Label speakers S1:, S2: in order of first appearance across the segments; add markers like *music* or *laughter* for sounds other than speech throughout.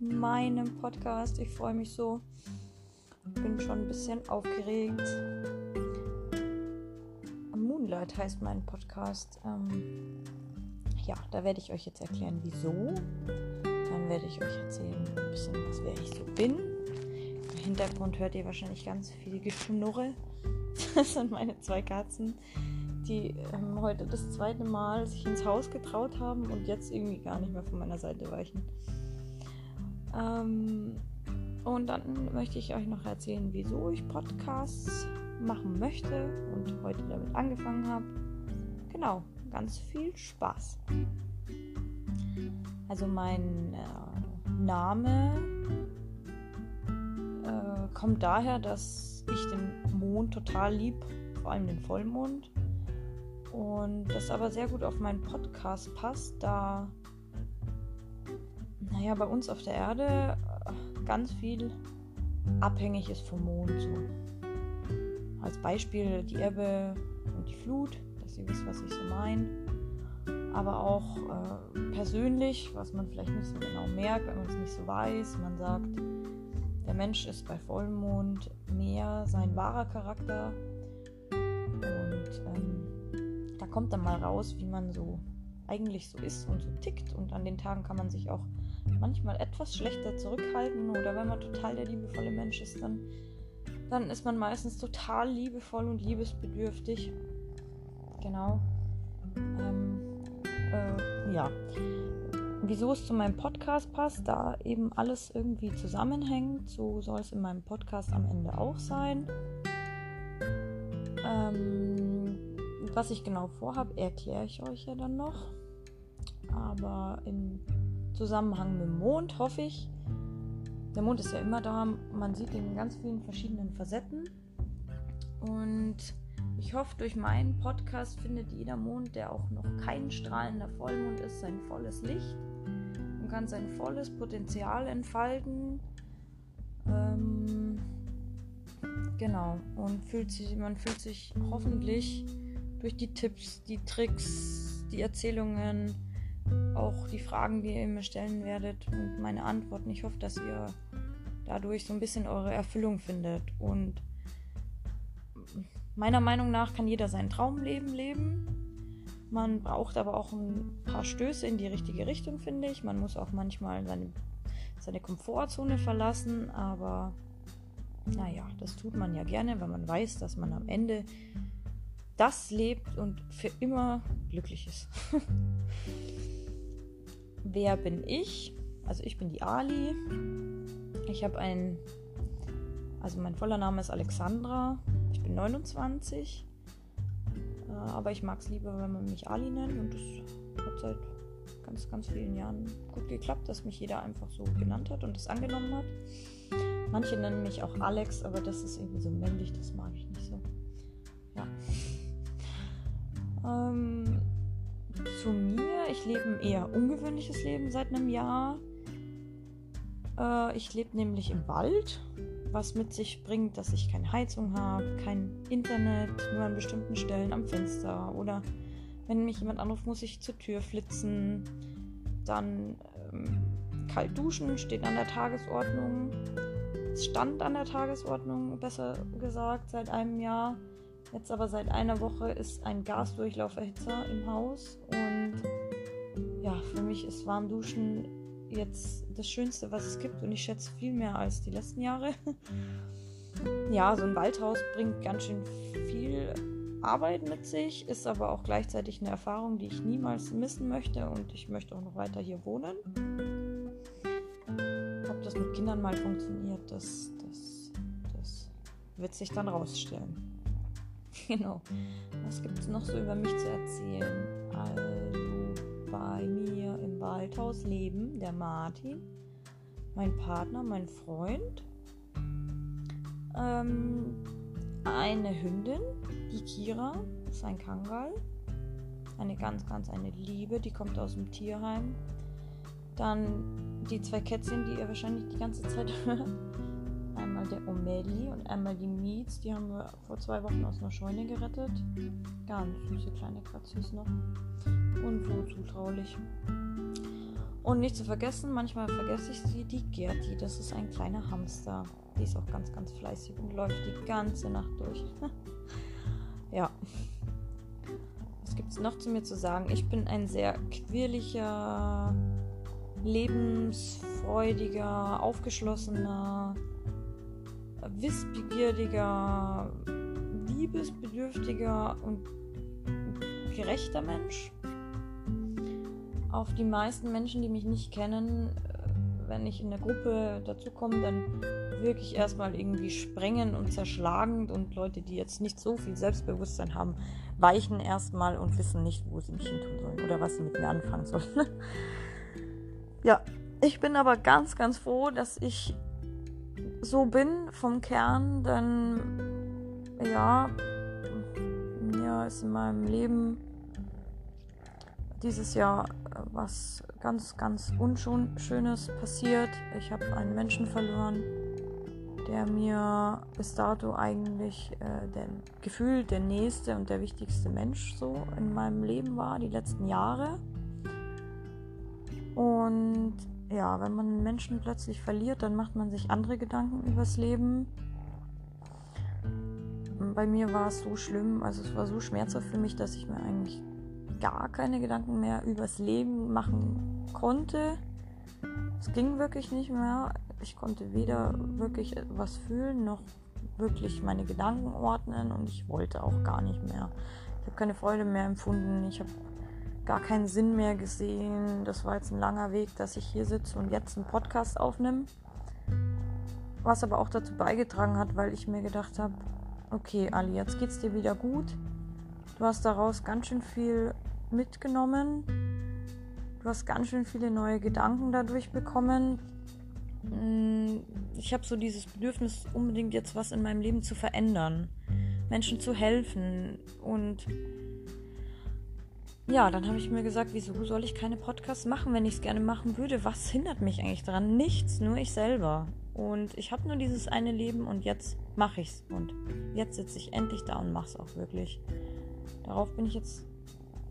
S1: Meinem Podcast. Ich freue mich so. Bin schon ein bisschen aufgeregt. Moonlight heißt mein Podcast. Ähm, ja, da werde ich euch jetzt erklären, wieso. Dann werde ich euch erzählen, ein bisschen, was wer ich so bin. Im Hintergrund hört ihr wahrscheinlich ganz viel Geschnurre. *laughs* Das sind meine zwei Katzen die ähm, heute das zweite Mal sich ins Haus getraut haben und jetzt irgendwie gar nicht mehr von meiner Seite weichen. Ähm, und dann möchte ich euch noch erzählen, wieso ich Podcasts machen möchte und heute damit angefangen habe. Genau, ganz viel Spaß. Also mein äh, Name äh, kommt daher, dass ich den Mond total lieb, vor allem den Vollmond. Und das aber sehr gut auf meinen Podcast passt, da, naja, bei uns auf der Erde äh, ganz viel abhängig ist vom Mond. So. Als Beispiel die Ebbe und die Flut, dass ihr wisst, was ich so meine. Aber auch äh, persönlich, was man vielleicht nicht so genau merkt, wenn man es nicht so weiß. Man sagt, der Mensch ist bei Vollmond mehr sein wahrer Charakter. Und ähm, da kommt dann mal raus, wie man so eigentlich so ist und so tickt. Und an den Tagen kann man sich auch manchmal etwas schlechter zurückhalten. Oder wenn man total der liebevolle Mensch ist, dann, dann ist man meistens total liebevoll und liebesbedürftig. Genau. Ähm, äh, ja. Wieso es zu meinem Podcast passt, da eben alles irgendwie zusammenhängt, so soll es in meinem Podcast am Ende auch sein. Ähm, was ich genau vorhabe, erkläre ich euch ja dann noch. Aber im Zusammenhang mit dem Mond hoffe ich, der Mond ist ja immer da, man sieht ihn in ganz vielen verschiedenen Facetten. Und ich hoffe, durch meinen Podcast findet jeder Mond, der auch noch kein strahlender Vollmond ist, sein volles Licht und kann sein volles Potenzial entfalten. Ähm, genau. Und fühlt sich, man fühlt sich hoffentlich durch die Tipps, die Tricks, die Erzählungen, auch die Fragen, die ihr mir stellen werdet und meine Antworten. Ich hoffe, dass ihr dadurch so ein bisschen eure Erfüllung findet. Und meiner Meinung nach kann jeder sein Traumleben leben. Man braucht aber auch ein paar Stöße in die richtige Richtung, finde ich. Man muss auch manchmal seine, seine Komfortzone verlassen, aber naja, das tut man ja gerne, wenn man weiß, dass man am Ende das lebt und für immer glücklich ist. *laughs* Wer bin ich? Also ich bin die Ali. Ich habe ein, also mein voller Name ist Alexandra. Ich bin 29. Äh, aber ich mag es lieber, wenn man mich Ali nennt. Und das hat seit ganz, ganz vielen Jahren gut geklappt, dass mich jeder einfach so genannt hat und das angenommen hat. Manche nennen mich auch Alex, aber das ist irgendwie so männlich, das mag ich nicht so. Ja. Ähm, zu mir, ich lebe ein eher ungewöhnliches Leben seit einem Jahr. Äh, ich lebe nämlich im Wald, was mit sich bringt, dass ich keine Heizung habe, kein Internet, nur an bestimmten Stellen am Fenster oder wenn mich jemand anruft, muss ich zur Tür flitzen. Dann ähm, kalt duschen steht an der Tagesordnung. Es stand an der Tagesordnung, besser gesagt, seit einem Jahr. Jetzt aber seit einer Woche ist ein Gasdurchlauferhitzer im Haus und ja, für mich ist warm duschen jetzt das Schönste, was es gibt und ich schätze viel mehr als die letzten Jahre. *laughs* ja, so ein Waldhaus bringt ganz schön viel Arbeit mit sich, ist aber auch gleichzeitig eine Erfahrung, die ich niemals missen möchte und ich möchte auch noch weiter hier wohnen. Ob das mit Kindern mal funktioniert, das, das, das wird sich dann rausstellen. *laughs* Genau. Was gibt es noch so über mich zu erzählen? Also bei mir im Waldhaus leben der Martin, mein Partner, mein Freund, ähm, eine Hündin, die Kira, ist ein Kangal. Eine ganz, ganz eine Liebe, die kommt aus dem Tierheim. Dann die zwei Kätzchen, die ihr wahrscheinlich die ganze Zeit *laughs* hört der O'Malley und einmal die Meats. Die haben wir vor zwei Wochen aus einer Scheune gerettet. Ganz süße kleine Kratzis noch. Und so zutraulich. Und nicht zu vergessen, manchmal vergesse ich sie, die Gerti. Das ist ein kleiner Hamster. Die ist auch ganz, ganz fleißig und läuft die ganze Nacht durch. *laughs* ja. Was gibt es noch zu mir zu sagen? Ich bin ein sehr quirliger, lebensfreudiger, aufgeschlossener, wissbegieriger, liebesbedürftiger und gerechter Mensch auf die meisten Menschen, die mich nicht kennen, äh, wenn ich in der Gruppe dazukomme, dann wirklich erstmal irgendwie sprengen und zerschlagend und Leute, die jetzt nicht so viel Selbstbewusstsein haben, weichen erstmal und wissen nicht, wo sie mich hin tun sollen oder was sie mit mir anfangen sollen. *laughs* ja, ich bin aber ganz, ganz froh, dass ich so bin vom Kern, denn ja, mir ist in meinem Leben dieses Jahr äh, was ganz, ganz Unschönes passiert. Ich habe einen Menschen verloren, der mir bis dato eigentlich äh, der Gefühl der nächste und der wichtigste Mensch so in meinem Leben war, die letzten Jahre. Und ja, wenn man einen Menschen plötzlich verliert, dann macht man sich andere Gedanken übers Leben. Bei mir war es so schlimm, also es war so schmerzhaft für mich, dass ich mir eigentlich gar keine Gedanken mehr übers Leben machen konnte. Es ging wirklich nicht mehr. Ich konnte weder wirklich was fühlen noch wirklich meine Gedanken ordnen und ich wollte auch gar nicht mehr. Ich habe keine Freude mehr empfunden. Ich habe gar keinen Sinn mehr gesehen. Das war jetzt ein langer Weg, dass ich hier sitze und jetzt einen Podcast aufnehme. Was aber auch dazu beigetragen hat, weil ich mir gedacht habe, okay, Ali, jetzt geht's dir wieder gut. Du hast daraus ganz schön viel mitgenommen. Du hast ganz schön viele neue Gedanken dadurch bekommen. Mm, ich habe so dieses Bedürfnis, unbedingt jetzt was in meinem Leben zu verändern, Menschen zu helfen. Und ja, dann habe ich mir gesagt, wieso soll ich keine Podcasts machen, wenn ich es gerne machen würde? Was hindert mich eigentlich daran? Nichts, nur ich selber. Und ich habe nur dieses eine Leben und jetzt mache ich es. Und jetzt sitze ich endlich da und mache es auch wirklich. Darauf bin ich jetzt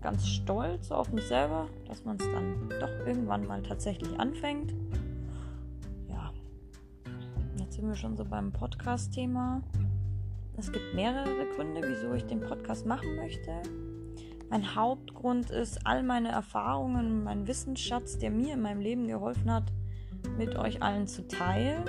S1: ganz stolz auf mich selber, dass man es dann doch irgendwann mal tatsächlich anfängt. Ja, jetzt sind wir schon so beim Podcast-Thema. Es gibt mehrere Gründe, wieso ich den Podcast machen möchte. Mein Hauptgrund ist, all meine Erfahrungen, mein Wissensschatz, der mir in meinem Leben geholfen hat, mit euch allen zu teilen.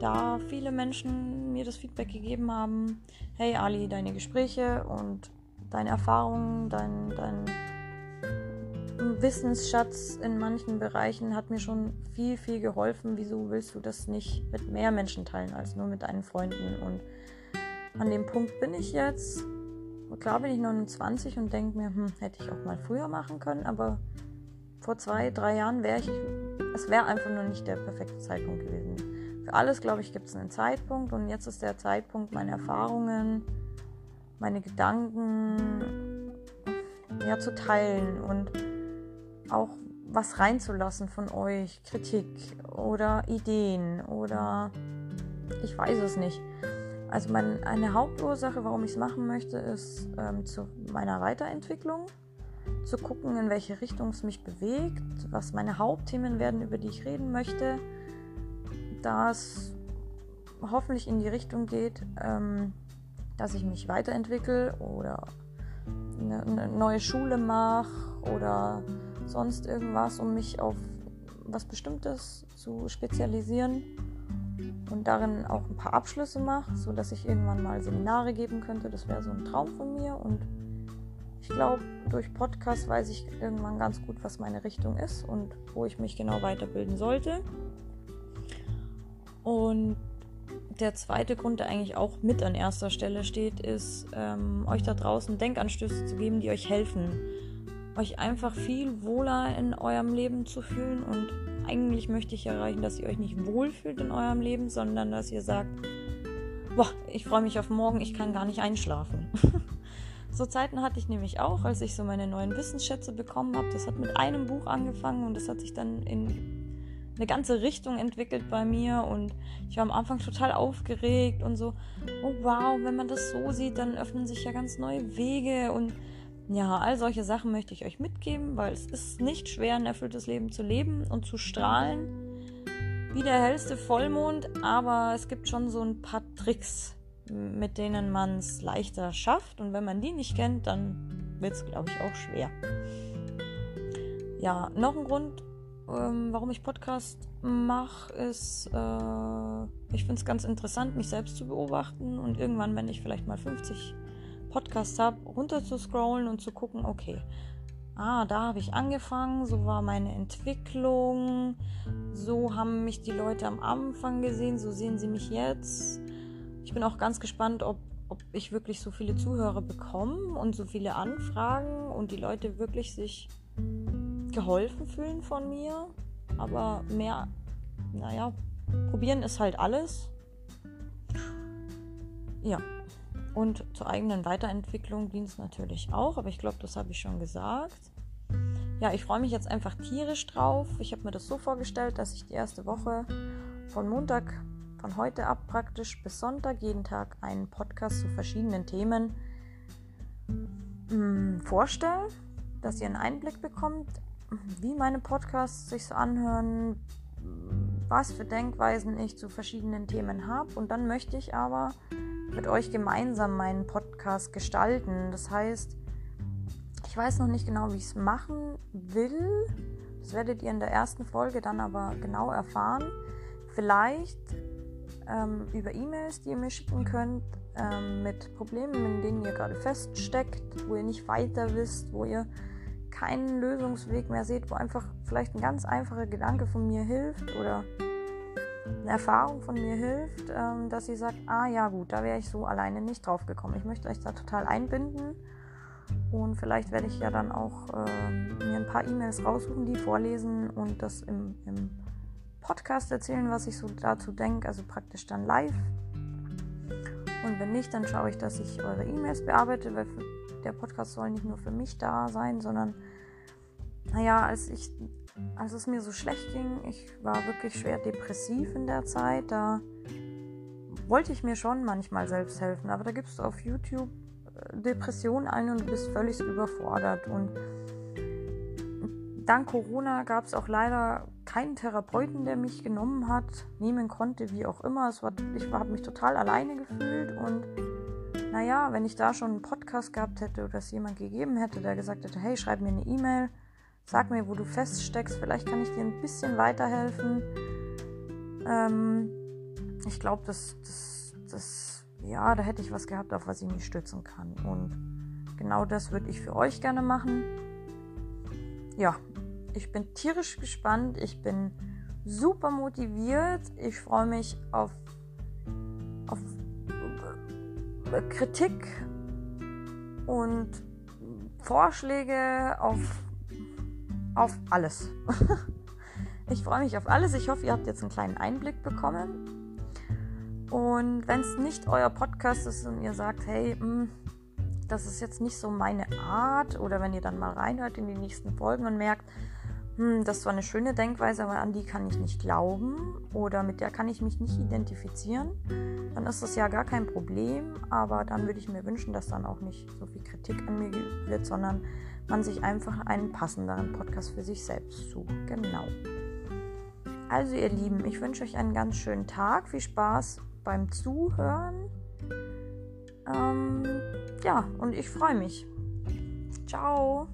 S1: Da viele Menschen mir das Feedback gegeben haben, hey Ali, deine Gespräche und deine Erfahrungen, dein, dein Wissensschatz in manchen Bereichen hat mir schon viel, viel geholfen. Wieso willst du das nicht mit mehr Menschen teilen als nur mit deinen Freunden? Und an dem Punkt bin ich jetzt. Klar bin ich 29 und denke mir, hm, hätte ich auch mal früher machen können, aber vor zwei, drei Jahren wäre ich, es wäre einfach nur nicht der perfekte Zeitpunkt gewesen. Für alles, glaube ich, gibt es einen Zeitpunkt und jetzt ist der Zeitpunkt, meine Erfahrungen, meine Gedanken ja, zu teilen und auch was reinzulassen von euch, Kritik oder Ideen oder ich weiß es nicht. Also mein, eine Hauptursache, warum ich es machen möchte, ist ähm, zu meiner Weiterentwicklung, zu gucken, in welche Richtung es mich bewegt, was meine Hauptthemen werden, über die ich reden möchte, da es hoffentlich in die Richtung geht, ähm, dass ich mich weiterentwickle oder eine, eine neue Schule mache oder sonst irgendwas, um mich auf was Bestimmtes zu spezialisieren und darin auch ein paar Abschlüsse mache, sodass ich irgendwann mal Seminare geben könnte. Das wäre so ein Traum von mir und ich glaube, durch Podcast weiß ich irgendwann ganz gut, was meine Richtung ist und wo ich mich genau weiterbilden sollte. Und der zweite Grund, der eigentlich auch mit an erster Stelle steht, ist, ähm, euch da draußen Denkanstöße zu geben, die euch helfen, euch einfach viel wohler in eurem Leben zu fühlen. Und eigentlich möchte ich erreichen, dass ihr euch nicht wohlfühlt in eurem Leben, sondern dass ihr sagt, boah, ich freue mich auf morgen, ich kann gar nicht einschlafen. *laughs* so Zeiten hatte ich nämlich auch, als ich so meine neuen Wissensschätze bekommen habe. Das hat mit einem Buch angefangen und das hat sich dann in eine ganze Richtung entwickelt bei mir und ich war am Anfang total aufgeregt und so, oh wow, wenn man das so sieht, dann öffnen sich ja ganz neue Wege und Ja, all solche Sachen möchte ich euch mitgeben, weil es ist nicht schwer, ein erfülltes Leben zu leben und zu strahlen wie der hellste Vollmond, aber es gibt schon so ein paar Tricks, mit denen man es leichter schafft. Und wenn man die nicht kennt, dann wird es, glaube ich, auch schwer. Ja, noch ein Grund, ähm, warum ich Podcast mache, ist, äh, ich finde es ganz interessant, mich selbst zu beobachten und irgendwann, wenn ich vielleicht mal 50 Zu scrollen und zu gucken, okay, ah, da habe ich angefangen, so war meine Entwicklung, so haben mich die Leute am Anfang gesehen, so sehen sie mich jetzt. Ich bin auch ganz gespannt, ob, ob ich wirklich so viele Zuhörer bekomme und so viele Anfragen und die Leute wirklich sich geholfen fühlen von mir. Aber mehr, naja, probieren ist halt alles. Ja. Und zur eigenen Weiterentwicklung dient es natürlich auch, aber ich glaube, das habe ich schon gesagt. Ja, ich freue mich jetzt einfach tierisch drauf. Ich habe mir das so vorgestellt, dass ich die erste Woche von Montag, von heute ab praktisch bis Sonntag jeden Tag einen Podcast zu verschiedenen Themen mh, mm, vorstelle, dass ihr einen Einblick bekommt, wie meine Podcasts sich so anhören, was für Denkweisen ich zu verschiedenen Themen habe. Und dann möchte ich aber mit euch gemeinsam meinen Podcast gestalten. Das heißt, ich weiß noch nicht genau, wie ich es machen will. Das werdet ihr in der ersten Folge dann aber genau erfahren. Vielleicht ähm, über E-Mails, die ihr mir schicken könnt, ähm, mit Problemen, in denen ihr gerade feststeckt, wo ihr nicht weiter wisst, wo ihr keinen Lösungsweg mehr seht, wo einfach vielleicht ein ganz einfacher Gedanke von mir hilft oder Erfahrung von mir hilft, ähm, dass sie sagt, ah ja gut, da wäre ich so alleine nicht drauf gekommen. Ich möchte euch da total einbinden und vielleicht werde ich ja dann auch ähm, mir ein paar E-Mails raussuchen, die vorlesen und das im, im Podcast erzählen, was ich so dazu denke, also praktisch dann live. Und wenn nicht, dann schaue ich, dass ich eure E-Mails bearbeite, weil der Podcast soll nicht nur für mich da sein, sondern naja, als ich als es mir so schlecht ging, ich war wirklich schwer depressiv in der Zeit, da wollte ich mir schon manchmal selbst helfen, aber da gibst du auf YouTube äh, Depressionen ein und du bist völlig überfordert. Und dank Corona gab es auch leider keinen Therapeuten, der mich genommen hat, nehmen konnte, wie auch immer. Es war, ich habe mich total alleine gefühlt und naja, wenn ich da schon einen Podcast gehabt hätte oder es jemand gegeben hätte, der gesagt hätte, hey, schreib mir eine E-Mail, Sag mir, wo du feststeckst. Vielleicht kann ich dir ein bisschen weiterhelfen. Ähm, ich glaube, das, das, das, ja, da hätte ich was gehabt, auf was ich mich stützen kann. Und genau das würde ich für euch gerne machen. Ja, ich bin tierisch gespannt. Ich bin super motiviert. Ich freue mich auf, auf Kritik und Vorschläge, auf auf alles. *laughs* ich freue mich auf alles. Ich hoffe, ihr habt jetzt einen kleinen Einblick bekommen. Und wenn es nicht euer Podcast ist und ihr sagt, hey, mh, hm, das ist jetzt nicht so meine Art, oder wenn ihr dann mal reinhört in die nächsten Folgen und merkt, hm, das zwar eine schöne Denkweise, aber an die kann ich nicht glauben oder mit der kann ich mich nicht identifizieren, dann ist das ja gar kein Problem. Aber dann würde ich mir wünschen, dass dann auch nicht so viel Kritik an mir wird, sondern man sich einfach einen passenderen Podcast für sich selbst sucht. Genau. Also ihr Lieben, ich wünsche euch einen ganz schönen Tag. Viel Spaß beim Zuhören. Ähm, ja, und ich freue mich. Ciao.